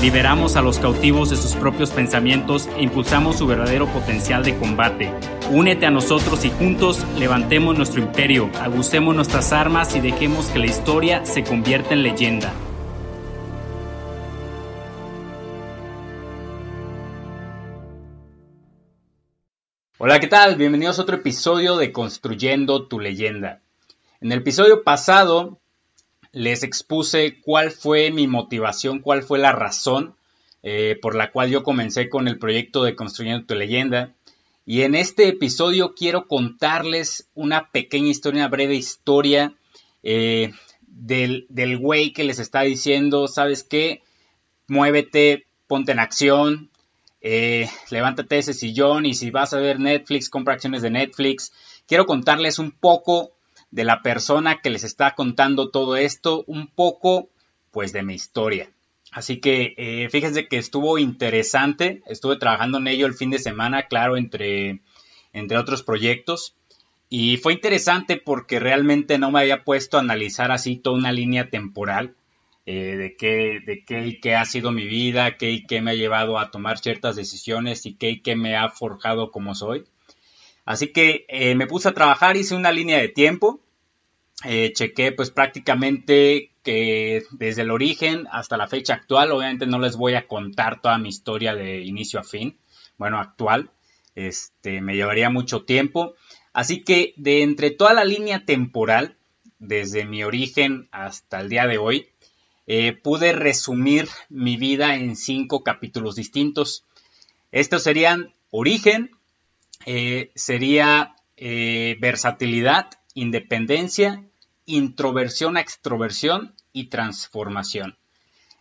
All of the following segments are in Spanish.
Liberamos a los cautivos de sus propios pensamientos e impulsamos su verdadero potencial de combate. Únete a nosotros y juntos levantemos nuestro imperio, agucemos nuestras armas y dejemos que la historia se convierta en leyenda. Hola, ¿qué tal? Bienvenidos a otro episodio de Construyendo tu leyenda. En el episodio pasado les expuse cuál fue mi motivación, cuál fue la razón eh, por la cual yo comencé con el proyecto de Construyendo tu leyenda. Y en este episodio quiero contarles una pequeña historia, una breve historia eh, del, güey que les está diciendo, ¿sabes qué? Muévete, ponte en acción, eh, levántate ese sillón y si vas a ver Netflix, compra acciones de Netflix. Quiero contarles un poco de la persona que les está contando todo esto, un poco pues de mi historia. Así que eh, fíjense que estuvo interesante, estuve trabajando en ello el fin de semana, claro, entre, entre otros proyectos. Y fue interesante porque realmente no me había puesto a analizar así toda una línea temporal eh, de, qué, de qué y qué ha sido mi vida, qué y qué me ha llevado a tomar ciertas decisiones y qué y qué me ha forjado como soy. Así que eh, me puse a trabajar, hice una línea de tiempo, eh, chequé pues prácticamente que desde el origen hasta la fecha actual, obviamente no les voy a contar toda mi historia de inicio a fin, bueno, actual, este, me llevaría mucho tiempo. Así que de entre toda la línea temporal, desde mi origen hasta el día de hoy, eh, pude resumir mi vida en cinco capítulos distintos. Estos serían origen, eh, sería eh, versatilidad, independencia, introversión extroversión y transformación.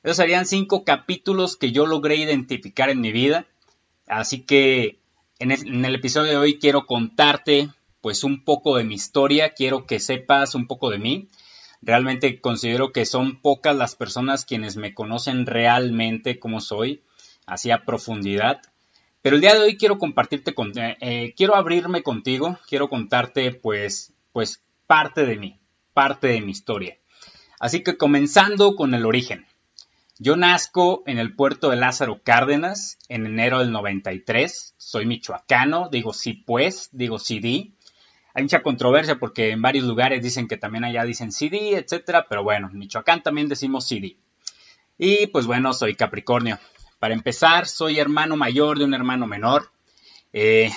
Esos serían cinco capítulos que yo logré identificar en mi vida. Así que en el, episodio de hoy quiero contarte pues un poco de mi historia, quiero que sepas un poco de mí. Realmente considero que son pocas las personas quienes me conocen realmente como soy, así a profundidad. Pero el día de hoy quiero compartirte, eh, eh, quiero abrirme contigo, quiero contarte pues, pues parte de mí, parte de mi historia. Así que comenzando con el origen. Yo nazco en el puerto de Lázaro Cárdenas en enero del 93. Soy michoacano, digo sí pues, digo sí di. Hay mucha controversia porque en varios lugares dicen que también allá dicen CD, etcétera, pero bueno, en Michoacán también decimos CD. Y pues bueno, soy Capricornio. Para empezar, soy hermano mayor de un hermano menor. Eh,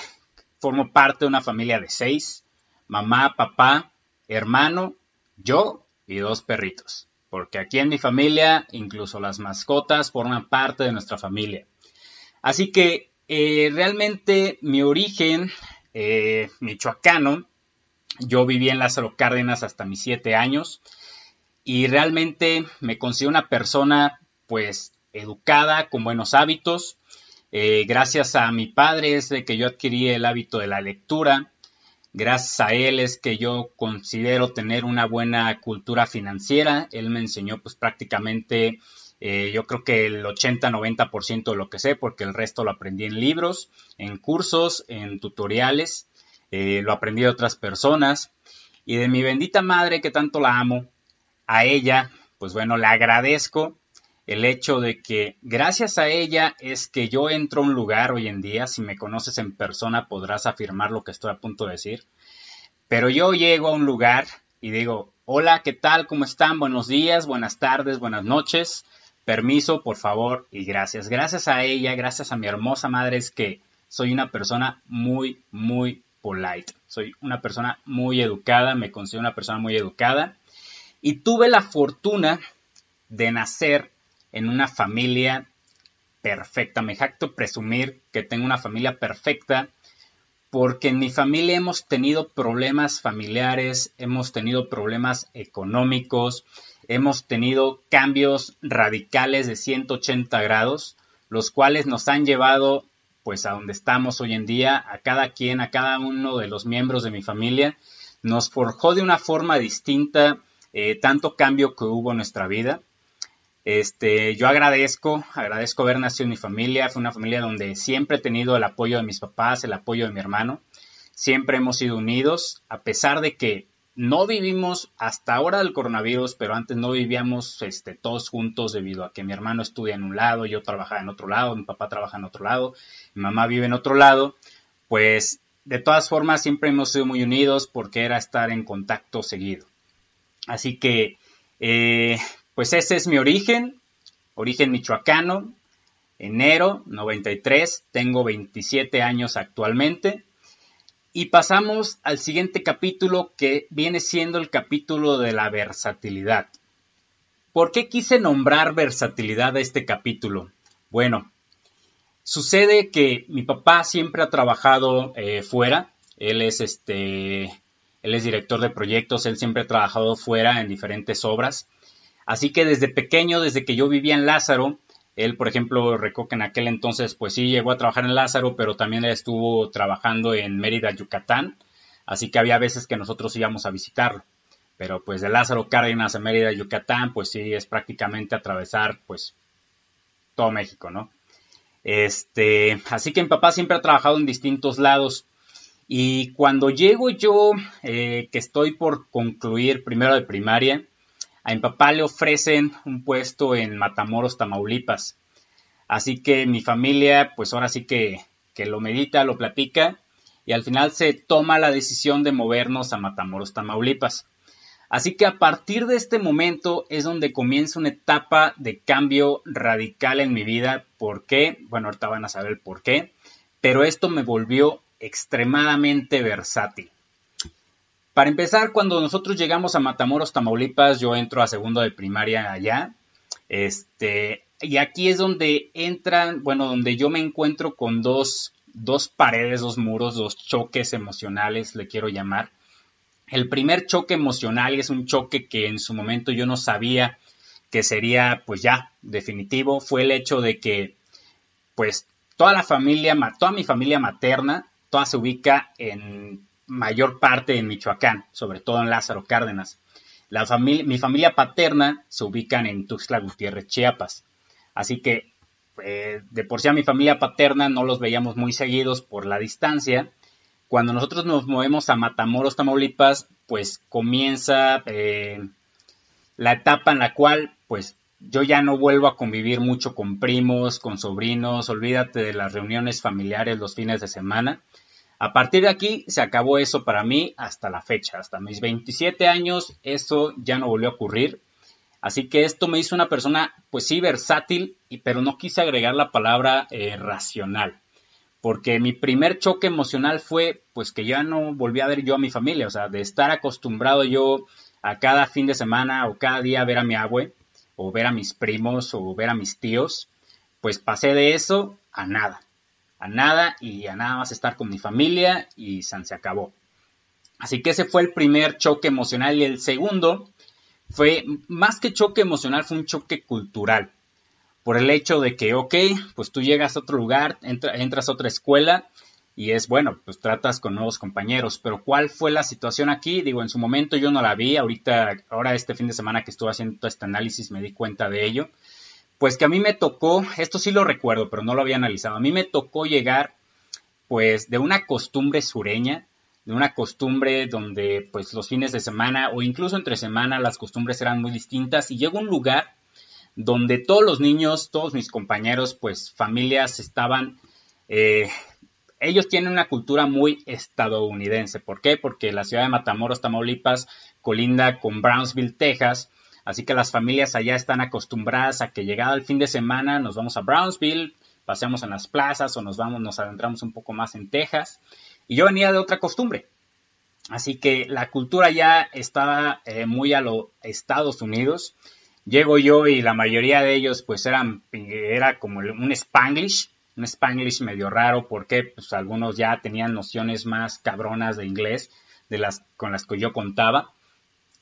formo parte de una familia de seis. Mamá, papá, hermano, yo y dos perritos. Porque aquí en mi familia, incluso las mascotas forman parte de nuestra familia. Así que eh, realmente mi origen eh, michoacano, yo viví en Lázaro Cárdenas hasta mis siete años y realmente me considero una persona pues educada, con buenos hábitos. Eh, gracias a mi padre es de que yo adquirí el hábito de la lectura. Gracias a él es que yo considero tener una buena cultura financiera. Él me enseñó pues prácticamente eh, yo creo que el 80-90% de lo que sé, porque el resto lo aprendí en libros, en cursos, en tutoriales, eh, lo aprendí de otras personas. Y de mi bendita madre que tanto la amo, a ella, pues bueno, le agradezco el hecho de que gracias a ella es que yo entro a un lugar hoy en día, si me conoces en persona podrás afirmar lo que estoy a punto de decir, pero yo llego a un lugar y digo, hola, ¿qué tal? ¿Cómo están? Buenos días, buenas tardes, buenas noches, permiso, por favor, y gracias. Gracias a ella, gracias a mi hermosa madre es que soy una persona muy, muy polite, soy una persona muy educada, me considero una persona muy educada y tuve la fortuna de nacer en una familia perfecta. Me jacto presumir que tengo una familia perfecta porque en mi familia hemos tenido problemas familiares, hemos tenido problemas económicos, hemos tenido cambios radicales de 180 grados, los cuales nos han llevado pues a donde estamos hoy en día, a cada quien, a cada uno de los miembros de mi familia, nos forjó de una forma distinta eh, tanto cambio que hubo en nuestra vida. Este, yo agradezco, agradezco haber nacido en mi familia, fue una familia donde siempre he tenido el apoyo de mis papás, el apoyo de mi hermano, siempre hemos sido unidos, a pesar de que no vivimos hasta ahora del coronavirus, pero antes no vivíamos este, todos juntos debido a que mi hermano estudia en un lado, yo trabajaba en otro lado, mi papá trabaja en otro lado, mi mamá vive en otro lado, pues de todas formas siempre hemos sido muy unidos porque era estar en contacto seguido. Así que, eh, pues ese es mi origen, origen michoacano, enero 93, tengo 27 años actualmente. Y pasamos al siguiente capítulo que viene siendo el capítulo de la versatilidad. ¿Por qué quise nombrar versatilidad a este capítulo? Bueno, sucede que mi papá siempre ha trabajado eh, fuera. Él es este, él es director de proyectos. Él siempre ha trabajado fuera en diferentes obras. Así que desde pequeño, desde que yo vivía en Lázaro, él, por ejemplo, recuerdo que en aquel entonces, pues sí, llegó a trabajar en Lázaro, pero también estuvo trabajando en Mérida, Yucatán. Así que había veces que nosotros íbamos a visitarlo. Pero pues de Lázaro Cárdenas a Mérida, Yucatán, pues sí, es prácticamente atravesar, pues, todo México, ¿no? Este, así que mi papá siempre ha trabajado en distintos lados. Y cuando llego yo, eh, que estoy por concluir primero de primaria, a mi papá le ofrecen un puesto en Matamoros, Tamaulipas. Así que mi familia, pues ahora sí que, que lo medita, lo platica y al final se toma la decisión de movernos a Matamoros, Tamaulipas. Así que a partir de este momento es donde comienza una etapa de cambio radical en mi vida. ¿Por qué? Bueno, ahorita van a saber por qué. Pero esto me volvió extremadamente versátil. Para empezar, cuando nosotros llegamos a Matamoros, Tamaulipas, yo entro a segundo de primaria allá. Este, y aquí es donde entran, bueno, donde yo me encuentro con dos, dos paredes, dos muros, dos choques emocionales, le quiero llamar. El primer choque emocional es un choque que en su momento yo no sabía que sería pues ya definitivo, fue el hecho de que pues toda la familia, toda mi familia materna, toda se ubica en mayor parte en Michoacán, sobre todo en Lázaro Cárdenas. La familia, mi familia paterna se ubican en Tuxtla Gutiérrez, Chiapas. Así que eh, de por sí a mi familia paterna no los veíamos muy seguidos por la distancia. Cuando nosotros nos movemos a Matamoros, Tamaulipas, pues comienza eh, la etapa en la cual pues yo ya no vuelvo a convivir mucho con primos, con sobrinos, olvídate de las reuniones familiares los fines de semana. A partir de aquí se acabó eso para mí hasta la fecha, hasta mis 27 años, eso ya no volvió a ocurrir. Así que esto me hizo una persona, pues sí, versátil, pero no quise agregar la palabra eh, racional. Porque mi primer choque emocional fue, pues que ya no volví a ver yo a mi familia, o sea, de estar acostumbrado yo a cada fin de semana o cada día ver a mi abue, o ver a mis primos, o ver a mis tíos, pues pasé de eso a nada a nada y a nada más estar con mi familia y se acabó. Así que ese fue el primer choque emocional y el segundo fue más que choque emocional, fue un choque cultural. Por el hecho de que, ok, pues tú llegas a otro lugar, entras a otra escuela y es bueno, pues tratas con nuevos compañeros. Pero ¿cuál fue la situación aquí? Digo, en su momento yo no la vi, ahorita, ahora este fin de semana que estuve haciendo este análisis me di cuenta de ello pues que a mí me tocó, esto sí lo recuerdo, pero no lo había analizado, a mí me tocó llegar pues de una costumbre sureña, de una costumbre donde pues los fines de semana o incluso entre semana las costumbres eran muy distintas y llego a un lugar donde todos los niños, todos mis compañeros, pues familias estaban, eh, ellos tienen una cultura muy estadounidense. ¿Por qué? Porque la ciudad de Matamoros, Tamaulipas, colinda con Brownsville, Texas, Así que las familias allá están acostumbradas a que llegado el fin de semana nos vamos a Brownsville, paseamos en las plazas o nos vamos, nos adentramos un poco más en Texas. Y yo venía de otra costumbre. Así que la cultura ya estaba eh, muy a los Estados Unidos. Llego yo y la mayoría de ellos pues eran, era como un spanglish, un spanglish medio raro porque pues algunos ya tenían nociones más cabronas de inglés de las con las que yo contaba.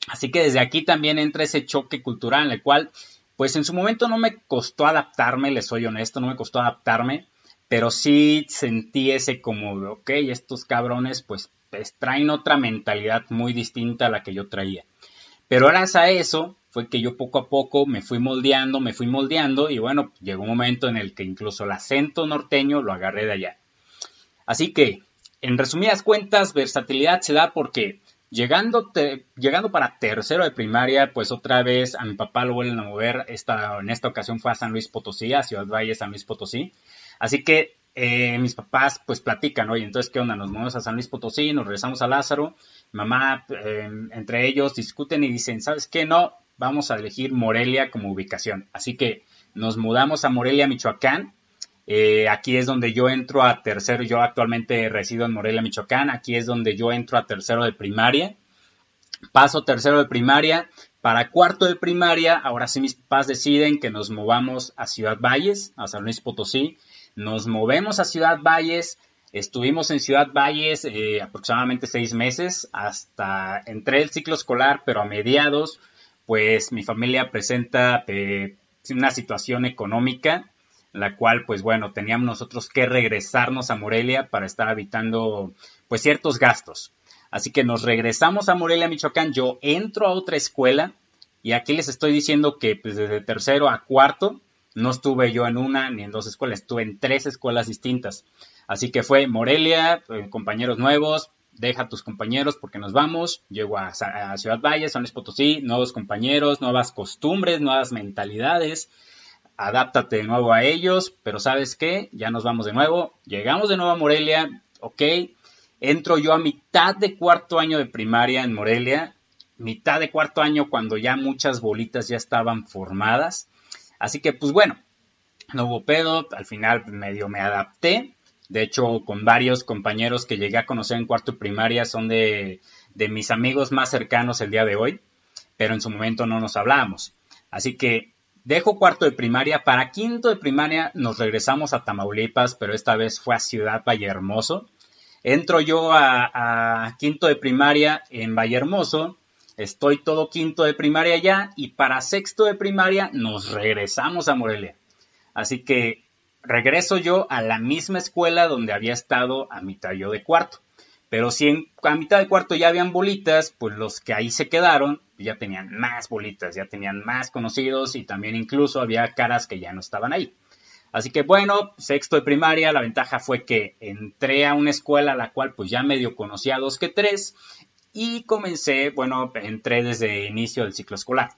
Así que desde aquí también entra ese choque cultural en el cual, pues en su momento no me costó adaptarme, les soy honesto, no me costó adaptarme, pero sí sentí ese como, ok, estos cabrones pues, pues traen otra mentalidad muy distinta a la que yo traía. Pero gracias a eso fue que yo poco a poco me fui moldeando, me fui moldeando y bueno, llegó un momento en el que incluso el acento norteño lo agarré de allá. Así que, en resumidas cuentas, versatilidad se da porque llegando, llegando para tercero de primaria, pues otra vez a mi papá lo vuelven a mover, en esta ocasión fue a San Luis Potosí, a Ciudad Valle, San Luis Potosí. Así que eh, mis papás pues platican, oye, entonces, ¿qué onda? Nos movemos a San Luis Potosí, nos regresamos a Lázaro, mamá, em, entre ellos discuten y dicen, ¿sabes qué? No, vamos a elegir Morelia como ubicación. Así que nos mudamos a Morelia, Michoacán. Eh, aquí es donde yo entro a tercero, yo actualmente resido en Morelia, Michoacán. Aquí es donde yo entro a tercero de primaria. Paso tercero de primaria. Para cuarto de primaria, ahora sí mis papás deciden que nos movamos a Ciudad Valles, a San Luis Potosí. Nos movemos a Ciudad Valles. Estuvimos en Ciudad Valles eh, aproximadamente seis meses hasta entré el ciclo escolar, pero a mediados, pues mi familia presenta eh, una situación económica, la cual, pues bueno, teníamos nosotros que regresarnos a Morelia para estar habitando, pues ciertos gastos. Así que nos regresamos a Morelia, Michoacán. Yo entro a otra escuela y aquí les estoy diciendo que pues, desde tercero a cuarto no estuve yo en una ni en dos escuelas, estuve en tres escuelas distintas. Así que fue Morelia, eh, compañeros nuevos, deja a tus compañeros porque nos vamos, llego a, Ciudad Valle, San Luis Potosí, nuevos compañeros, nuevas costumbres, nuevas mentalidades, adáptate de nuevo a ellos, pero sabes qué, ya nos vamos de nuevo, llegamos de nuevo a Morelia, ok, entro yo a mitad de cuarto año de primaria en Morelia, mitad de cuarto año cuando ya muchas bolitas ya estaban formadas, así que pues bueno, no hubo pedo, al final medio me adapté, de hecho, con varios compañeros que llegué a conocer en cuarto primaria son de, mis amigos más cercanos el día de hoy, pero en su momento no nos hablábamos. Así que dejo cuarto de primaria. Para quinto de primaria nos regresamos a Tamaulipas, pero esta vez fue a Ciudad Vallehermoso. Entro yo a, quinto de primaria en Vallehermoso. Estoy todo quinto de primaria ya y para sexto de primaria nos regresamos a Morelia. Así que regreso yo a la misma escuela donde había estado a mitad yo de cuarto. Pero si en, a mitad de cuarto ya habían bolitas, pues los que ahí se quedaron ya tenían más bolitas, ya tenían más conocidos y también incluso había caras que ya no estaban ahí. Así que bueno, sexto de primaria, la ventaja fue que entré a una escuela a la cual pues ya medio conocía dos que tres y comencé, bueno, entré desde inicio del ciclo escolar.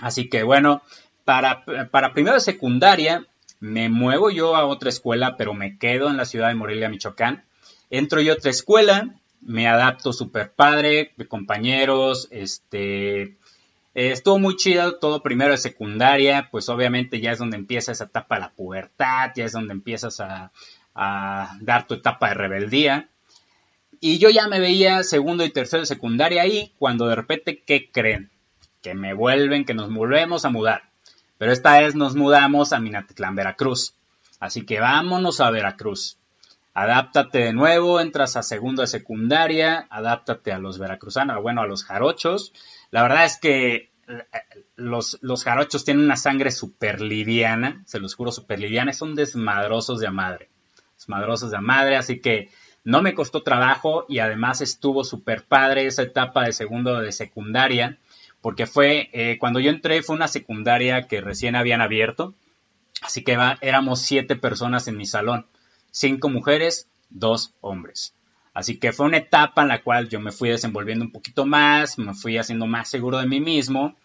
Así que bueno, para, para primero de secundaria me muevo yo a otra escuela, pero me quedo en la ciudad de Morelia, Michoacán. Entro yo a otra escuela, me adapto súper padre, compañeros, este, eh, estuvo muy chido todo primero de secundaria, pues obviamente ya es donde empieza esa etapa de la pubertad, ya es donde empiezas a, a, dar tu etapa de rebeldía. Y yo ya me veía segundo y tercero de secundaria ahí, cuando de repente, ¿qué creen? Que me vuelven, que nos volvemos a mudar. Pero esta vez nos mudamos a Minatitlán, Veracruz. Así que vámonos a Veracruz. Adáptate de nuevo, entras a segundo de secundaria, adáptate a los veracruzanos, bueno, a los jarochos. La verdad es que eh, los, jarochos tienen una sangre súper liviana, se los juro, súper liviana, son desmadrosos de madre. Desmadrosos de madre, así que no me costó trabajo y además estuvo súper padre esa etapa de segundo de secundaria porque fue, eh, cuando yo entré fue una secundaria que recién habían abierto, así que éramos siete personas en mi salón, cinco mujeres, dos hombres. Así que fue una etapa en la cual yo me fui desenvolviendo un poquito más, me fui haciendo más seguro de mí mismo.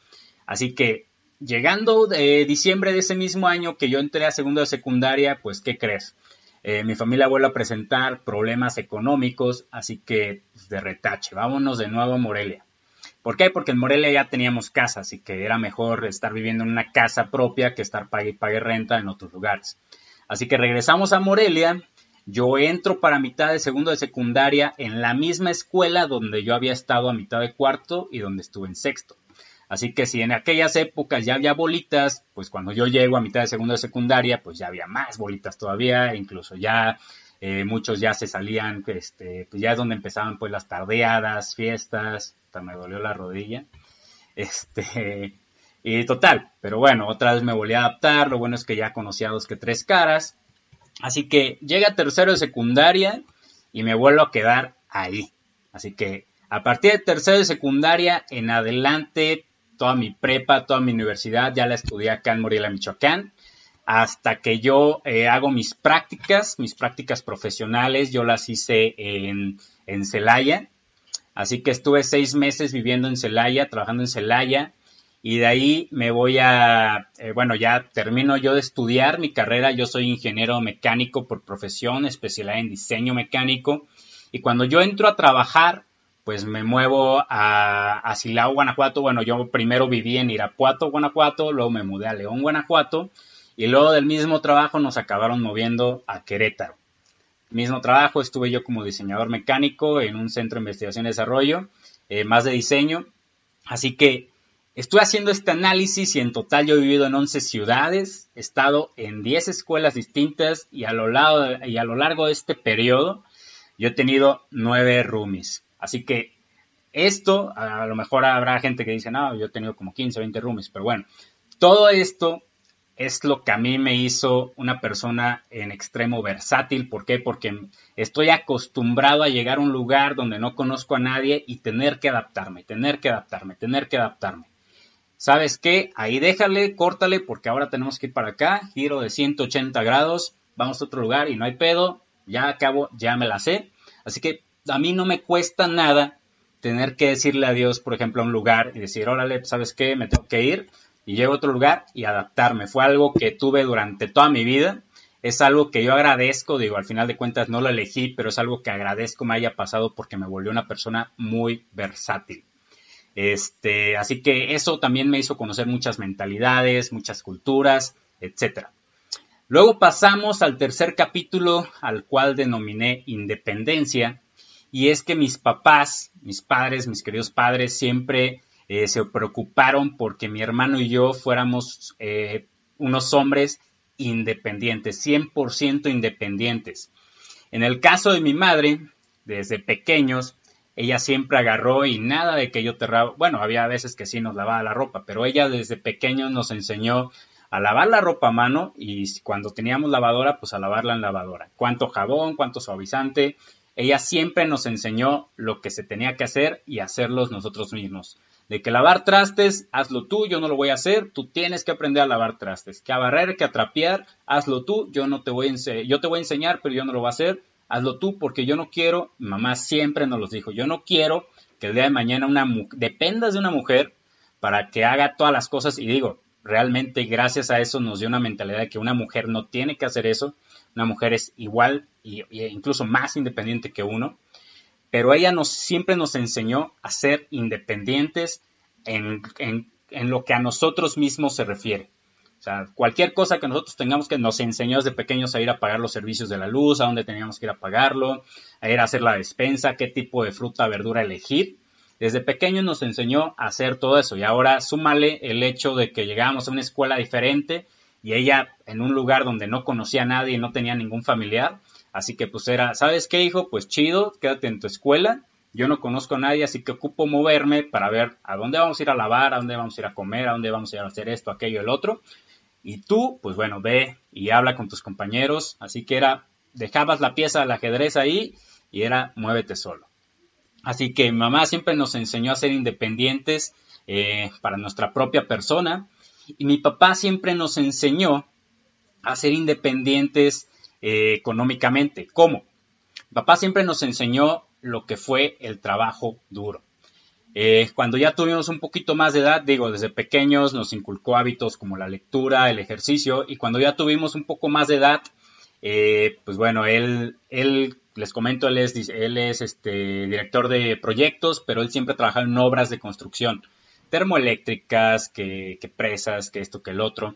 Así que llegando de diciembre de ese mismo año que yo entré a segundo de secundaria, pues ¿qué crees? Eh, mi familia vuelve a presentar problemas económicos, así que pues, de retache, vámonos de nuevo a Morelia. ¿Por qué? Porque en Morelia ya teníamos casa, así que era mejor estar viviendo en una casa propia que estar pague y pague renta en otros lugares. Así que regresamos a Morelia. Yo entro para mitad de segundo de secundaria en la misma escuela donde yo había estado a mitad de cuarto y donde estuve en sexto. Así que si en aquellas épocas ya había bolitas, pues cuando yo llego a mitad de segundo de secundaria, pues ya había más bolitas todavía, incluso ya eh, muchos ya se salían, este, pues ya es donde empezaban pues las tardeadas, fiestas, me dolió la rodilla. Este, y total, pero bueno, otra vez me volví a adaptar, lo bueno es que ya conocía dos que tres caras. Así que llega tercero de secundaria y me vuelvo a quedar ahí. Así que a partir de tercero de secundaria en adelante, toda mi prepa, toda mi universidad, ya la estudié acá en Morelia, Michoacán hasta que yo eh, hago mis prácticas, mis prácticas profesionales, yo las hice en, en Celaya. Así que estuve seis meses viviendo en Celaya, trabajando en Celaya, y de ahí me voy a, eh, bueno, ya termino yo de estudiar mi carrera, yo soy ingeniero mecánico por profesión, especialidad en diseño mecánico, y cuando yo entro a trabajar, pues me muevo a, Silao, Guanajuato, bueno, yo primero viví en Irapuato, Guanajuato, luego me mudé a León, Guanajuato, y luego del mismo trabajo nos acabaron moviendo a Querétaro. Mismo trabajo, estuve yo como diseñador mecánico en un centro de investigación y desarrollo, eh, más de diseño. Así que estuve haciendo este análisis y en total yo he vivido en 11 ciudades, he estado en 10 escuelas distintas y a lo, y a lo largo de este periodo yo he tenido 9 roomies. Así que esto, a lo mejor habrá gente que dice, no, yo he tenido como 15, 20 roomies, pero bueno, todo esto es lo que a mí me hizo una persona en extremo versátil. ¿Por qué? Porque estoy acostumbrado a llegar a un lugar donde no conozco a nadie y tener que adaptarme, tener que adaptarme, tener que adaptarme. ¿Sabes qué? Ahí déjale, córtale, porque ahora tenemos que ir para acá, giro de 180 grados, vamos a otro lugar y no hay pedo, ya acabo, ya me la sé. Así que a mí no me cuesta nada tener que decirle adiós, por ejemplo, a un lugar y decir, órale, ¿sabes qué? Me tengo que ir y llego a otro lugar y adaptarme. Fue algo que tuve durante toda mi vida. Es algo que yo agradezco, digo, al final de cuentas no lo elegí, pero es algo que agradezco me haya pasado porque me volvió una persona muy versátil. Este, así que eso también me hizo conocer muchas mentalidades, muchas culturas, etc. Luego pasamos al tercer capítulo al cual denominé independencia y es que mis papás, mis padres, mis queridos padres siempre eh, se preocuparon porque mi hermano y yo fuéramos eh, unos hombres independientes, 100% independientes. En el caso de mi madre, desde pequeños, ella siempre agarró y nada de que yo te bueno, había veces que sí nos lavaba la ropa, pero ella desde pequeños nos enseñó a lavar la ropa a mano y cuando teníamos lavadora, pues a lavarla en lavadora. Cuánto jabón, cuánto suavizante. Ella siempre nos enseñó lo que se tenía que hacer y hacerlos nosotros mismos de que lavar trastes, hazlo tú, yo no lo voy a hacer, tú tienes que aprender a lavar trastes, que a barrer, que a hazlo tú, yo no te voy a yo te voy a enseñar, pero yo no lo voy a hacer, hazlo tú porque yo no quiero, mamá siempre nos lo dijo, yo no quiero que el día de mañana una dependas de una mujer para que haga todas las cosas. Y digo, realmente gracias a eso nos dio una mentalidad de que una mujer no tiene que hacer eso, una mujer es igual e incluso más independiente que uno. Pero ella nos, siempre nos enseñó a ser independientes en, lo que a nosotros mismos se refiere. O sea, cualquier cosa que nosotros tengamos que nos enseñó desde pequeños a ir a pagar los servicios de la luz, a dónde teníamos que ir a pagarlo, a ir a hacer la despensa, qué tipo de fruta, verdura elegir. Desde pequeños nos enseñó a hacer todo eso y ahora súmale el hecho de que llegábamos a una escuela diferente y ella en un lugar donde no conocía a nadie y no tenía ningún familiar, Así que pues era, ¿sabes qué, hijo? Pues chido, quédate en tu escuela. Yo no conozco a nadie, así que ocupo moverme para ver a dónde vamos a ir a lavar, a dónde vamos a ir a comer, a dónde vamos a ir a hacer esto, aquello, el otro. Y tú, pues bueno, ve y habla con tus compañeros. Así que era, dejabas la pieza del ajedrez ahí y era, muévete solo. Así que mi mamá siempre nos enseñó a ser independientes eh, para nuestra propia persona. Y mi papá siempre nos enseñó a ser independientes eh, económicamente. ¿Cómo? Papá siempre nos enseñó lo que fue el trabajo duro. Eh, cuando ya tuvimos un poquito más de edad, digo, desde pequeños nos inculcó hábitos como la lectura, el ejercicio, y cuando ya tuvimos un poco más de edad, eh, pues bueno, él, él, les comento, él es, este, director de proyectos, pero él siempre trabaja en obras de construcción, termoeléctricas, que, que presas, que esto, que el otro.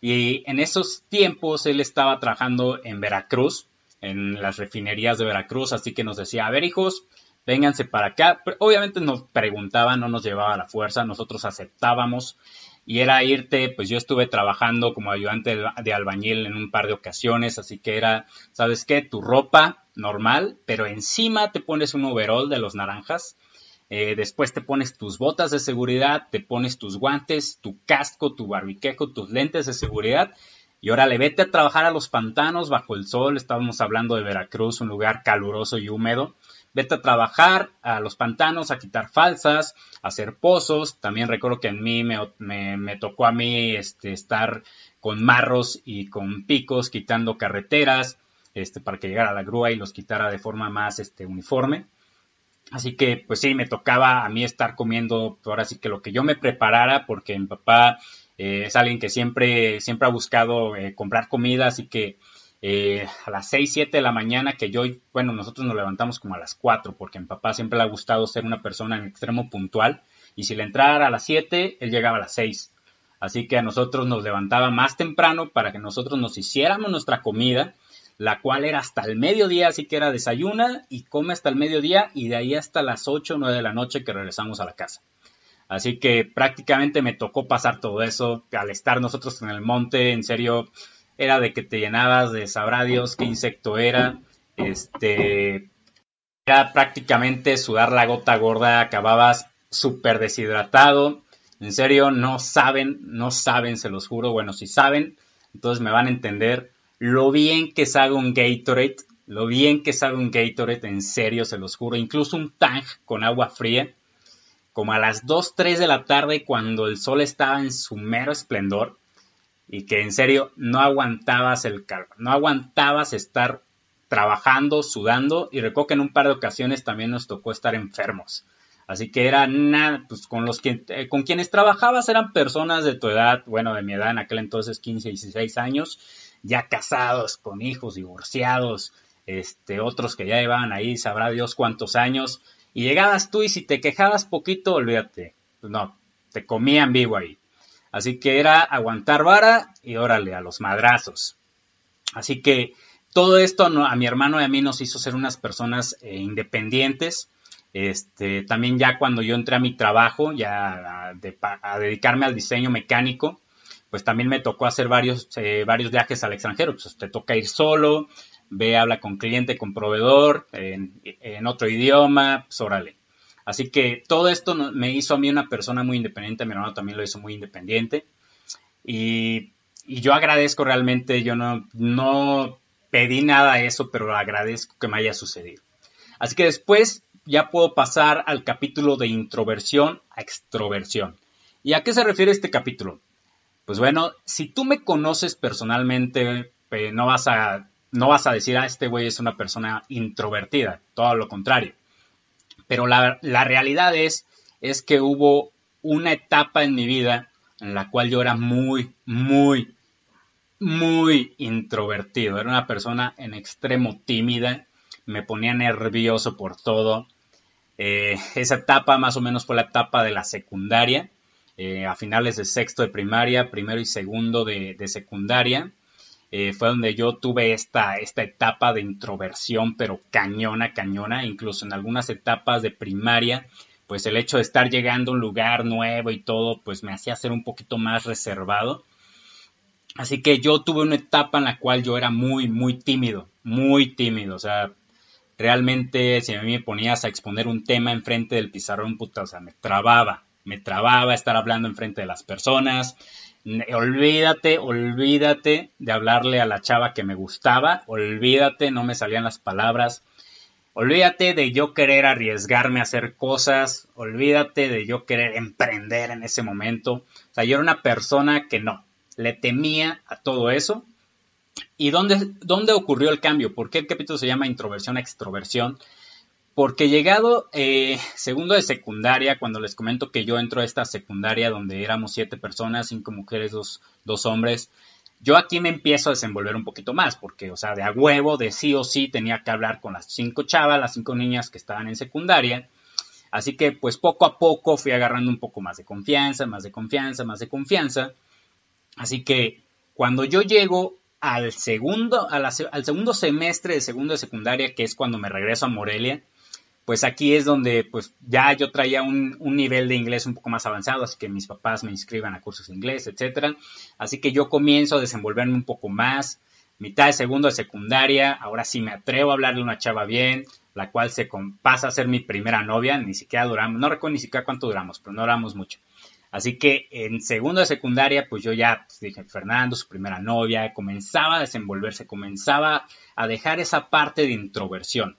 Y en esos tiempos él estaba trabajando en Veracruz, en las refinerías de Veracruz, así que nos decía, a ver hijos, vénganse para acá. obviamente nos preguntaban, no nos llevaba la fuerza, nosotros aceptábamos y era irte, pues yo estuve trabajando como ayudante de albañil en un par de ocasiones, así que era, ¿sabes qué? Tu ropa normal, pero encima te pones un overall de los naranjas eh, después te pones tus botas de seguridad, te pones tus guantes, tu casco, tu barbiquejo, tus lentes de seguridad Y órale, vete a trabajar a los pantanos bajo el sol. Estábamos hablando de Veracruz, un lugar caluroso y húmedo. Vete a trabajar a los pantanos, a quitar falsas, a hacer pozos. También recuerdo que a mí me, tocó a mí este, estar con marros y con picos quitando carreteras este, para que llegara la grúa y los quitara de forma más este, uniforme. Así que, pues sí, me tocaba a mí estar comiendo, ahora sí que lo que yo me preparara, porque mi papá eh, es alguien que siempre, siempre ha buscado eh, comprar comida, así que eh, a las 6, 7 de la mañana, que yo, bueno, nosotros nos levantamos como a las 4, porque a mi papá siempre le ha gustado ser una persona en extremo puntual, y si le entrara a las 7, él llegaba a las 6. Así que a nosotros nos levantaba más temprano para que nosotros nos hiciéramos nuestra comida la cual era hasta el mediodía, así que era desayuna y come hasta el mediodía y de ahí hasta las 8 o 9 de la noche que regresamos a la casa. Así que prácticamente me tocó pasar todo eso. Al estar nosotros en el monte, en serio, era de que te llenabas de sabrá Dios qué insecto era. Este, era prácticamente sudar la gota gorda, acababas súper deshidratado. En serio, no saben, no saben, se los juro. Bueno, si saben, entonces me van a entender lo bien que sabe un Gatorade, lo bien que sabe un Gatorade, en serio, se los juro, incluso un Tang con agua fría, como a las 2, 3 de la tarde cuando el sol estaba en su mero esplendor y que en serio no aguantabas el calor, no aguantabas estar trabajando, sudando y recuerdo que en un par de ocasiones también nos tocó estar enfermos. Así que era nada, pues con los que, eh, con quienes trabajabas eran personas de tu edad, bueno, de mi edad en aquel entonces 15, 16 años, ya casados, con hijos, divorciados, este, otros que ya llevaban ahí, sabrá Dios cuántos años, y llegabas tú y si te quejabas poquito, olvídate, no, te comían vivo ahí. Así que era aguantar vara y órale, a los madrazos. Así que todo esto a mi hermano y a mí nos hizo ser unas personas eh, independientes. Este, también ya cuando yo entré a mi trabajo, ya a dedicarme al diseño mecánico, pues también me tocó hacer varios, eh, varios viajes al extranjero. Pues te toca ir solo, ve, habla con cliente, con proveedor, en, otro idioma, pues órale. Así que todo esto me hizo a mí una persona muy independiente, mi hermano también lo hizo muy independiente. Y, yo agradezco realmente, yo no, pedí nada a eso, pero agradezco que me haya sucedido. Así que después ya puedo pasar al capítulo de introversión a extroversión. ¿Y a qué se refiere este capítulo? Pues bueno, si tú me conoces personalmente, eh, no, vas a, no vas a decir, ah, este güey es una persona introvertida, todo lo contrario. Pero la, la realidad es, es que hubo una etapa en mi vida en la cual yo era muy, muy, muy introvertido. Era una persona en extremo tímida, me ponía nervioso por todo. Eh, esa etapa más o menos fue la etapa de la secundaria. Eh, a finales de sexto de primaria, primero y segundo de, secundaria. Eh, fue donde yo tuve esta, esta etapa de introversión, pero cañona, cañona, incluso en algunas etapas de primaria, pues el hecho de estar llegando a un lugar nuevo y todo, pues me hacía ser un poquito más reservado. Así que yo tuve una etapa en la cual yo era muy, muy tímido, muy tímido, o sea, realmente si a mí me ponías a exponer un tema enfrente del pizarrón, puta, o sea, me trababa, me trababa estar hablando enfrente de las personas. Olvídate, olvídate de hablarle a la chava que me gustaba, olvídate, no me salían las palabras. Olvídate de yo querer arriesgarme a hacer cosas, olvídate de yo querer emprender en ese momento. O sea, yo era una persona que no, le temía a todo eso. ¿Y dónde, dónde ocurrió el cambio? ¿Por qué el capítulo se llama introversión-extroversión? Porque llegado eh, segundo de secundaria, cuando les comento que yo entro a esta secundaria donde éramos siete personas, cinco mujeres, dos, dos hombres, yo aquí me empiezo a desenvolver un poquito más, porque, o sea, de a huevo, de sí o sí, tenía que hablar con las cinco chavas, las cinco niñas que estaban en secundaria. Así que, pues poco a poco fui agarrando un poco más de confianza, más de confianza, más de confianza. Así que cuando yo llego al segundo, al segundo semestre de segundo de secundaria, que es cuando me regreso a Morelia, pues aquí es donde pues ya yo traía un, nivel de inglés un poco más avanzado, así que mis papás me inscriban a cursos de inglés, etcétera. Así que yo comienzo a desenvolverme un poco más, mitad de segundo de secundaria, ahora sí me atrevo a hablarle a una chava bien, la cual se pasa a ser mi primera novia, ni siquiera duramos, no recuerdo ni siquiera cuánto duramos, pero no duramos mucho. Así que en segundo de secundaria, pues yo ya pues, dije, Fernando, su primera novia, comenzaba a desenvolverse, comenzaba a dejar esa parte de introversión.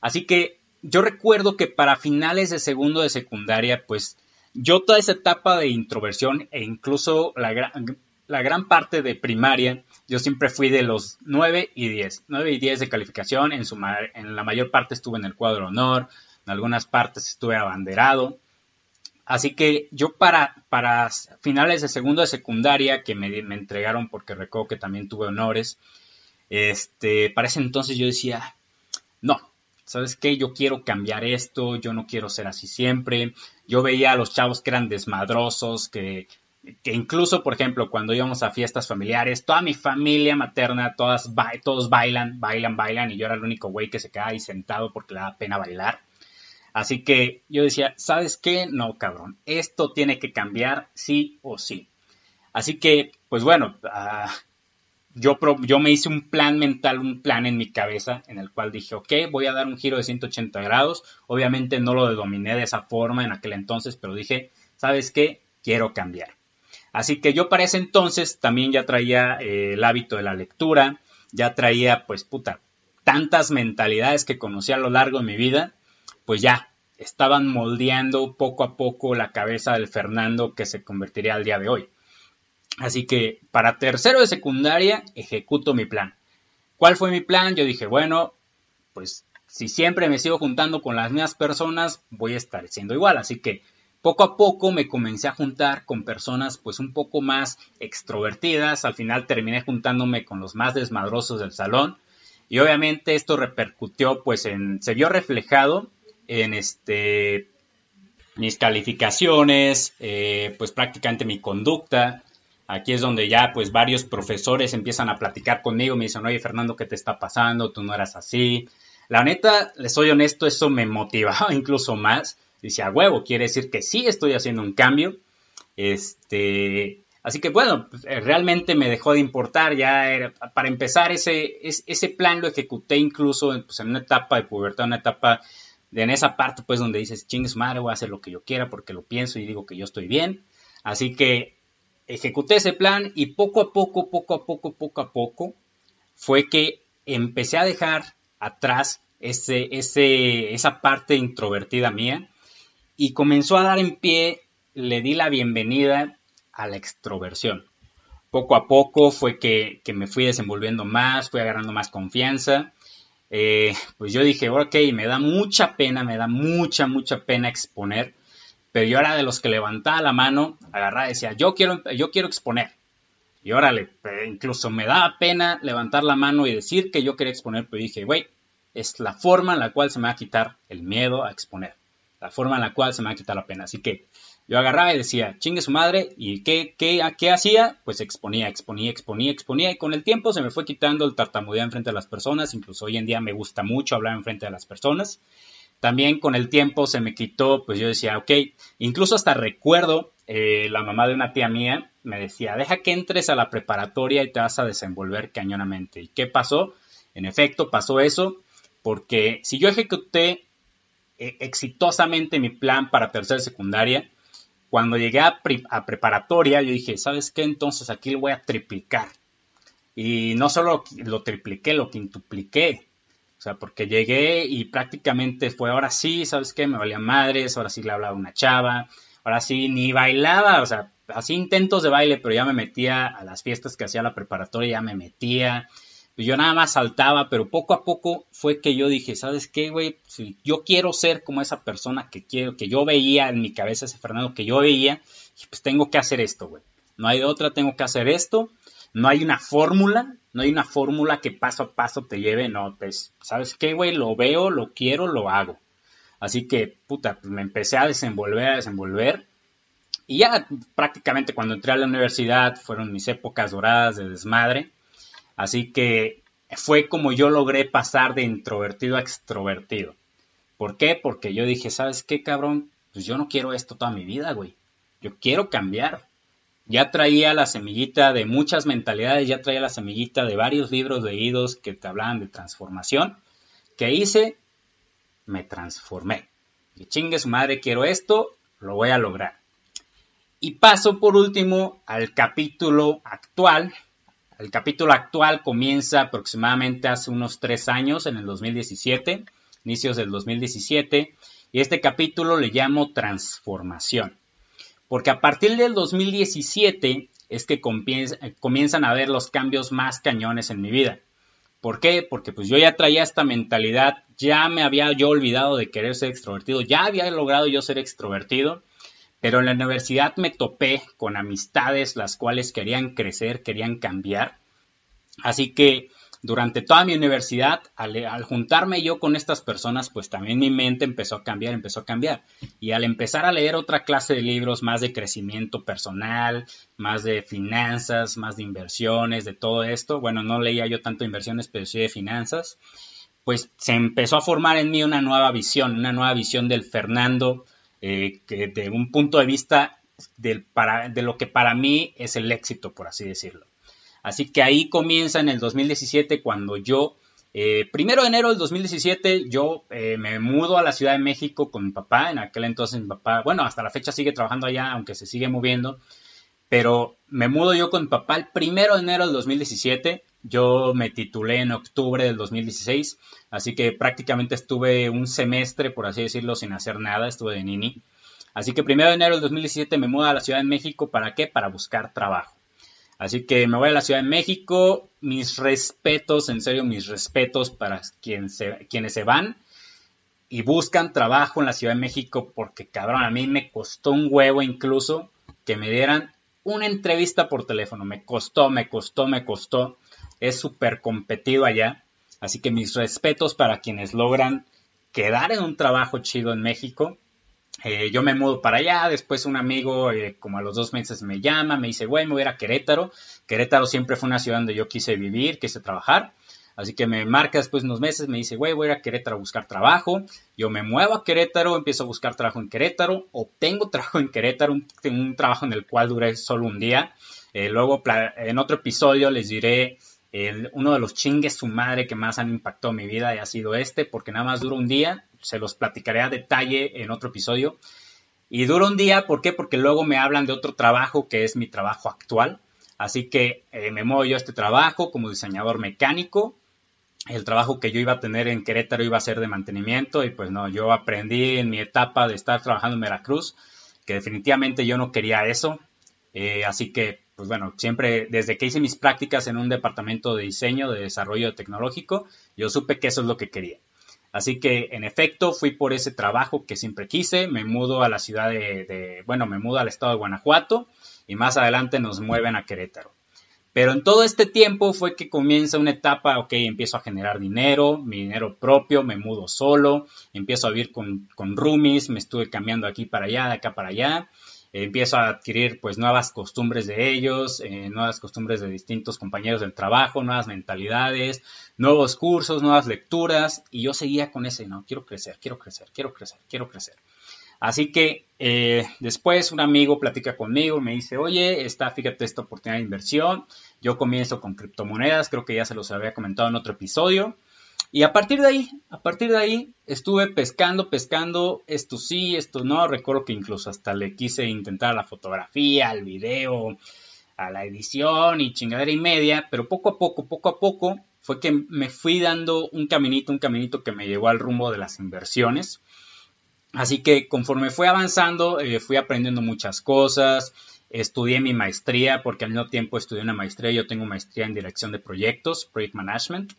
Así que yo recuerdo que para finales de segundo de secundaria, pues yo toda esa etapa de introversión e incluso la gran, la gran parte de primaria, yo siempre fui de los 9 y 10. 9 y 10 de calificación, en, su, en la mayor parte estuve en el cuadro honor, en algunas partes estuve abanderado. Así que yo para, para finales de segundo de secundaria, que me, me entregaron porque recuerdo que también tuve honores, este, para ese entonces yo decía, no, ¿sabes qué? Yo quiero cambiar esto, yo no quiero ser así siempre. Yo veía a los chavos que eran desmadrosos, que, que incluso, por ejemplo, cuando íbamos a fiestas familiares, toda mi familia materna, todas todos bailan, bailan, bailan, y yo era el único güey que se quedaba ahí sentado porque le da pena bailar. Así que yo decía, ¿sabes qué? No, cabrón, esto tiene que cambiar sí o sí. Así que, pues bueno, uh, yo, yo me hice un plan mental, un plan en mi cabeza en el cual dije, ok, voy a dar un giro de 180 grados. Obviamente no lo dominé de esa forma en aquel entonces, pero dije, ¿sabes qué? Quiero cambiar. Así que yo para ese entonces también ya traía eh, el hábito de la lectura, ya traía, pues puta, tantas mentalidades que conocí a lo largo de mi vida, pues ya estaban moldeando poco a poco la cabeza del Fernando que se convertiría al día de hoy. Así que para tercero de secundaria ejecuto mi plan. ¿Cuál fue mi plan? Yo dije, bueno, pues si siempre me sigo juntando con las mismas personas, voy a estar siendo igual. Así que poco a poco me comencé a juntar con personas pues un poco más extrovertidas. Al final terminé juntándome con los más desmadrosos del salón. Y obviamente esto repercutió pues en, se vio reflejado en este, mis calificaciones, eh, pues prácticamente mi conducta. Aquí es donde ya pues varios profesores empiezan a platicar conmigo, me dicen, oye Fernando, ¿qué te está pasando? Tú no eras así. La neta, les soy honesto, eso me motivaba incluso más. Dice, a huevo, quiere decir que sí estoy haciendo un cambio. Este, así que bueno, pues, eh, realmente me dejó de importar. Ya para empezar, ese, ese plan lo ejecuté incluso pues, en una etapa de pubertad, una etapa de en esa parte pues donde dices, chingues madre, voy a hacer lo que yo quiera porque lo pienso y digo que yo estoy bien. Así que ejecuté ese plan y poco a poco, poco a poco, poco a poco, fue que empecé a dejar atrás ese, esa parte introvertida mía y comenzó a dar en pie, le di la bienvenida a la extroversión. Poco a poco fue que, que me fui desenvolviendo más, fui agarrando más confianza. Eh, pues yo dije, ok, me da mucha pena, me da mucha, mucha pena exponer pero yo era de los que levantaba la mano, agarraba y decía, yo quiero, yo quiero exponer. Y órale, incluso me daba pena levantar la mano y decir que yo quería exponer, pero dije, güey, es la forma en la cual se me va a quitar el miedo a exponer. La forma en la cual se me va a quitar la pena. Así que yo agarraba y decía, chingue su madre, ¿y qué, qué, qué hacía? Pues exponía, exponía, exponía, exponía, y con el tiempo se me fue quitando el tartamudeo enfrente de las personas, incluso hoy en día me gusta mucho hablar enfrente de las personas, también con el tiempo se me quitó, pues yo decía, ok, incluso hasta recuerdo, eh, la mamá de una tía mía me decía, deja que entres a la preparatoria y te vas a desenvolver cañonamente. ¿Y qué pasó? En efecto, pasó eso, porque si yo ejecuté eh, exitosamente mi plan para tercera secundaria, cuando llegué a, a, preparatoria, yo dije, ¿sabes qué? Entonces aquí lo voy a triplicar. Y no solo lo tripliqué, lo quintupliqué. O sea, porque llegué y prácticamente fue, ahora sí, ¿sabes qué? Me valía madres, ahora sí le hablaba una chava, ahora sí ni bailaba, o sea, así intentos de baile, pero ya me metía a las fiestas que hacía la preparatoria, ya me metía. Yo nada más saltaba, pero poco a poco fue que yo dije, ¿sabes qué, güey? Si yo quiero ser como esa persona que quiero, que yo veía en mi cabeza, ese Fernando que yo veía, pues tengo que hacer esto, güey. No hay otra, tengo que hacer esto. No hay una fórmula, no hay una fórmula que paso a paso te lleve, no, pues, ¿sabes qué, güey? Lo veo, lo quiero, lo hago. Así que, puta, pues me empecé a desenvolver, a desenvolver. Y ya prácticamente cuando entré a la universidad fueron mis épocas doradas de desmadre. Así que fue como yo logré pasar de introvertido a extrovertido. ¿Por qué? Porque yo dije, ¿sabes qué, cabrón? Pues yo no quiero esto toda mi vida, güey. Yo quiero cambiar ya traía la semillita de muchas mentalidades, ya traía la semillita de varios libros leídos que te hablaban de transformación. ¿Qué hice? Me transformé. Y chingue su madre, quiero esto, lo voy a lograr. Y paso por último al capítulo actual. El capítulo actual comienza aproximadamente hace unos tres años, en el 2017, inicios del 2017, y este capítulo le llamo transformación. Porque a partir del 2017 es que comienzan a ver los cambios más cañones en mi vida. ¿Por qué? Porque pues yo ya traía esta mentalidad, ya me había yo olvidado de querer ser extrovertido, ya había logrado yo ser extrovertido, pero en la universidad me topé con amistades las cuales querían crecer, querían cambiar. Así que durante toda mi universidad, al, juntarme yo con estas personas, pues también mi mente empezó a cambiar, empezó a cambiar. Y al empezar a leer otra clase de libros más de crecimiento personal, más de finanzas, más de inversiones, de todo esto, bueno, no leía yo tanto inversiones, pero sí de finanzas, pues se empezó a formar en mí una nueva visión, una nueva visión del Fernando, eh, que de un punto de vista de lo que para mí es el éxito, por así decirlo. Así que ahí comienza en el 2017 cuando yo, eh, primero de enero del 2017, yo eh, me mudo a la Ciudad de México con mi papá. En aquel entonces mi papá, bueno, hasta la fecha sigue trabajando allá, aunque se sigue moviendo. Pero me mudo yo con mi papá el primero de enero del 2017. Yo me titulé en octubre del 2016, así que prácticamente estuve un semestre, por así decirlo, sin hacer nada, estuve de nini. Así que primero de enero del 2017 me mudo a la Ciudad de México, ¿para qué? Para buscar trabajo. Así que me voy a la Ciudad de México. Mis respetos, en serio, mis respetos para quienes se van y buscan trabajo en la Ciudad de México porque, cabrón, a mí me costó un huevo incluso que me dieran una entrevista por teléfono. Me costó, me costó, me costó. Es súper competido allá. Así que mis respetos para quienes logran quedar en un trabajo chido en México. Eh, yo me mudo para allá, después un amigo eh, como a los dos meses me llama, me dice, güey, me voy a ir a Querétaro. Querétaro siempre fue una ciudad donde yo quise vivir, quise trabajar. Así que me marca después de unos meses, me dice, güey, voy a ir a Querétaro a buscar trabajo. Yo me muevo a Querétaro, empiezo a buscar trabajo en Querétaro, obtengo trabajo en Querétaro, un, trabajo en el cual duré solo un día. Eh, luego, en otro episodio les diré uno de los chingues su madre que más han impactado mi vida ha sido este, porque nada más dura un día, se los platicaré a detalle en otro episodio. Y dura un día, ¿por qué? Porque luego me hablan de otro trabajo que es mi trabajo actual. Así que eh, me muevo yo este trabajo como diseñador mecánico. El trabajo que yo iba a tener en Querétaro iba a ser de mantenimiento y pues no, yo aprendí en mi etapa de estar trabajando en Veracruz que definitivamente yo no quería eso. Eh, así que pues bueno, siempre desde que hice mis prácticas en un departamento de diseño, de desarrollo tecnológico, yo supe que eso es lo que quería. Así que en efecto fui por ese trabajo que siempre quise, me mudo a la ciudad de, bueno, me mudo al estado de Guanajuato y más adelante nos mueven a Querétaro. Pero en todo este tiempo fue que comienza una etapa, ok, empiezo a generar dinero, mi dinero propio, me mudo solo, empiezo a vivir con, con roomies, me estuve cambiando aquí para allá, de acá para allá, empiezo a adquirir pues nuevas costumbres de ellos, eh, nuevas costumbres de distintos compañeros del trabajo, nuevas mentalidades, nuevos cursos, nuevas lecturas y yo seguía con ese, no, quiero crecer, quiero crecer, quiero crecer, quiero crecer. Así que eh, después un amigo platica conmigo, me dice, oye, está, fíjate esta oportunidad de inversión, yo comienzo con criptomonedas, creo que ya se los había comentado en otro episodio, y a partir de ahí, a partir de ahí, estuve pescando, pescando, esto sí, esto no. Recuerdo que incluso hasta le quise intentar la fotografía, al video, a la edición y chingadera y media, pero poco a poco, poco a poco, fue que me fui dando un caminito, un caminito que me llevó al rumbo de las inversiones. Así que conforme fui avanzando, eh, fui aprendiendo muchas cosas, estudié mi maestría, porque al mismo tiempo estudié una maestría, yo tengo maestría en dirección de proyectos, Project Management.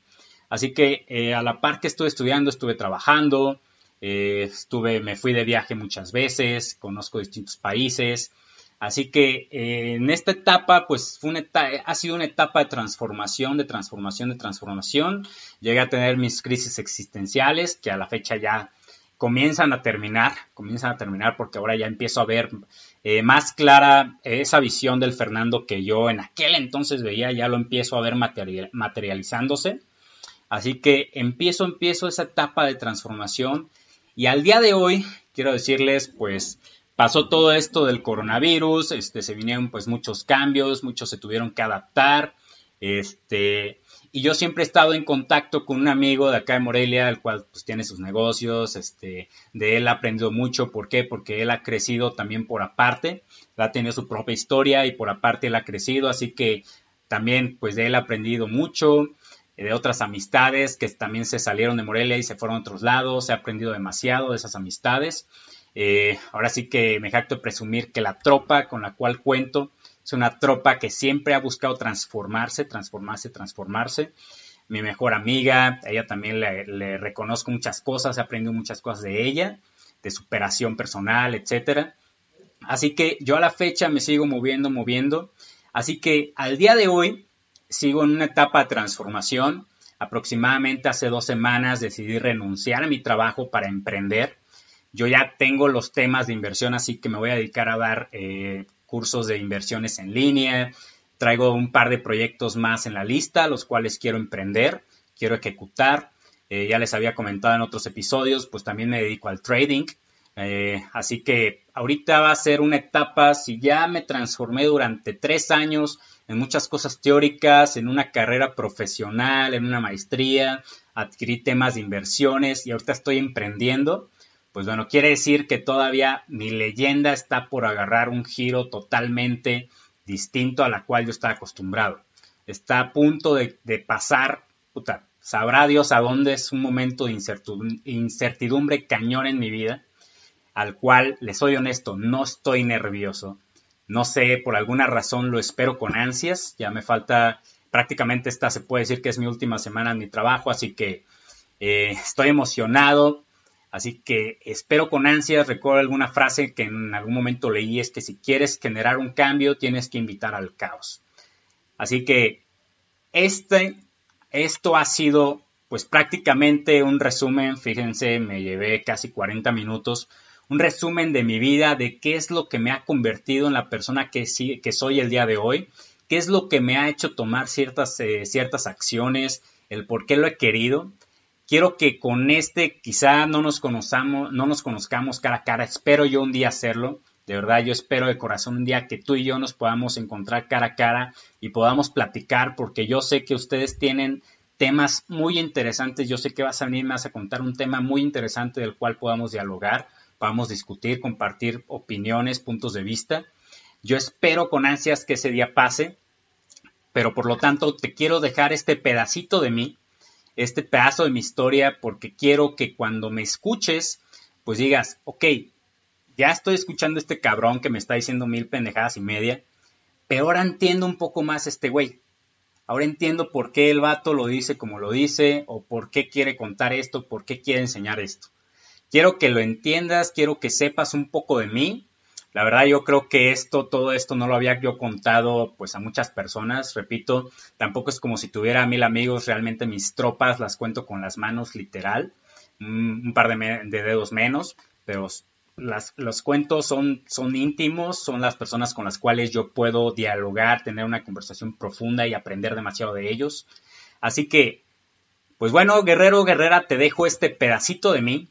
Así que eh, a la par que estuve estudiando, estuve trabajando, eh, estuve, me fui de viaje muchas veces, conozco distintos países. Así que eh, en esta etapa, pues fue una ha sido una etapa de transformación, de transformación, de transformación. Llegué a tener mis crisis existenciales, que a la fecha ya comienzan a terminar, comienzan a terminar porque ahora ya empiezo a ver más clara esa visión del Fernando que yo en aquel entonces veía, ya lo empiezo a ver materializándose. Así que empiezo, empiezo esa etapa de transformación y al día de hoy, quiero decirles, pues pasó todo esto del coronavirus, este, se vinieron pues muchos cambios, muchos se tuvieron que adaptar Este, y yo siempre he estado en contacto con un amigo de acá de Morelia, el cual pues tiene sus negocios, este, de él ha aprendido mucho, ¿por qué? Porque él ha crecido también por aparte, ha tenido su propia historia y por aparte él ha crecido, así que también pues de él ha aprendido mucho, de otras amistades que también se salieron de Morelia y se fueron a otros lados, he aprendido demasiado de esas amistades. Eh, ahora sí que me jacto de presumir que la tropa con la cual cuento es una tropa que siempre ha buscado transformarse, transformarse, transformarse. Mi mejor amiga, ella también le, reconozco muchas cosas, he aprendido muchas cosas de ella, de superación personal, etc. Así que yo a la fecha me sigo moviendo, moviendo. Así que al día de hoy sigo en una etapa de transformación. Aproximadamente hace dos semanas decidí renunciar a mi trabajo para emprender. Yo ya tengo los temas de inversión, así que me voy a dedicar a dar eh, cursos de inversiones en línea, traigo un par de proyectos más en la lista, los cuales quiero emprender, quiero ejecutar. Eh, ya les había comentado en otros episodios, pues también me dedico al trading. Eh, así que ahorita va a ser una etapa, si ya me transformé durante tres años en muchas cosas teóricas, en una carrera profesional, en una maestría, adquirí temas de inversiones y ahorita estoy emprendiendo, pues bueno, quiere decir que todavía mi leyenda está por agarrar un giro totalmente distinto a la cual yo estaba acostumbrado. Está a punto de, pasar, puta, sabrá Dios a dónde es un momento de incertidumbre, cañón en mi vida, al cual, les soy honesto, no estoy nervioso. No sé, por alguna razón lo espero con ansias. Ya me falta, prácticamente esta se puede decir que es mi última semana en mi trabajo, así que eh, estoy emocionado, Así que espero con ansias, recuerdo alguna frase que en algún momento leí, es que si quieres generar un cambio, tienes que invitar al caos. Así que este, esto ha sido pues prácticamente un resumen, fíjense, me llevé casi 40 minutos, un resumen de mi vida, de qué es lo que me ha convertido en la persona que, que soy el día de hoy, qué es lo que me ha hecho tomar ciertas, eh, ciertas acciones, el por qué lo he querido Quiero que con este quizá no nos conozcamos, no nos conozcamos cara a cara. Espero yo un día hacerlo. De verdad, yo espero de corazón un día que tú y yo nos podamos encontrar cara a cara y podamos platicar, porque yo sé que ustedes tienen temas muy interesantes. Yo sé que vas a venir más a contar un tema muy interesante del cual podamos dialogar, podamos discutir, compartir opiniones, puntos de vista. Yo espero con ansias que ese día pase, pero por lo tanto te quiero dejar este pedacito de mí este pedazo de mi historia porque quiero que cuando me escuches, pues digas, ok, ya estoy escuchando este cabrón que me está diciendo mil pendejadas y media, pero ahora entiendo un poco más este güey. Ahora entiendo por qué el vato lo dice como lo dice, o por qué quiere contar esto, por qué quiere enseñar esto. Quiero que lo entiendas, quiero que sepas un poco de mí. La verdad yo creo que esto, todo esto no lo había yo contado pues a muchas personas, repito, tampoco es como si tuviera mil amigos, realmente mis tropas las cuento con las manos literal, un, par de, dedos menos, pero los cuentos son, son íntimos, son las personas con las cuales yo puedo dialogar, tener una conversación profunda y aprender demasiado de ellos. Así que, pues bueno, guerrero, guerrera, te dejo este pedacito de mí,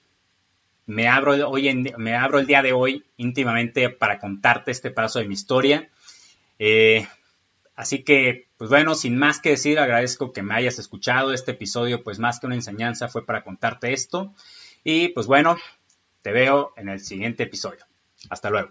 me abro, hoy en, me abro el día de hoy íntimamente para contarte este paso de mi historia. Eh, así que, pues bueno, sin más que decir, agradezco que me hayas escuchado. Este episodio, pues más que una enseñanza, fue para contarte esto. Y pues bueno, te veo en el siguiente episodio. Hasta luego.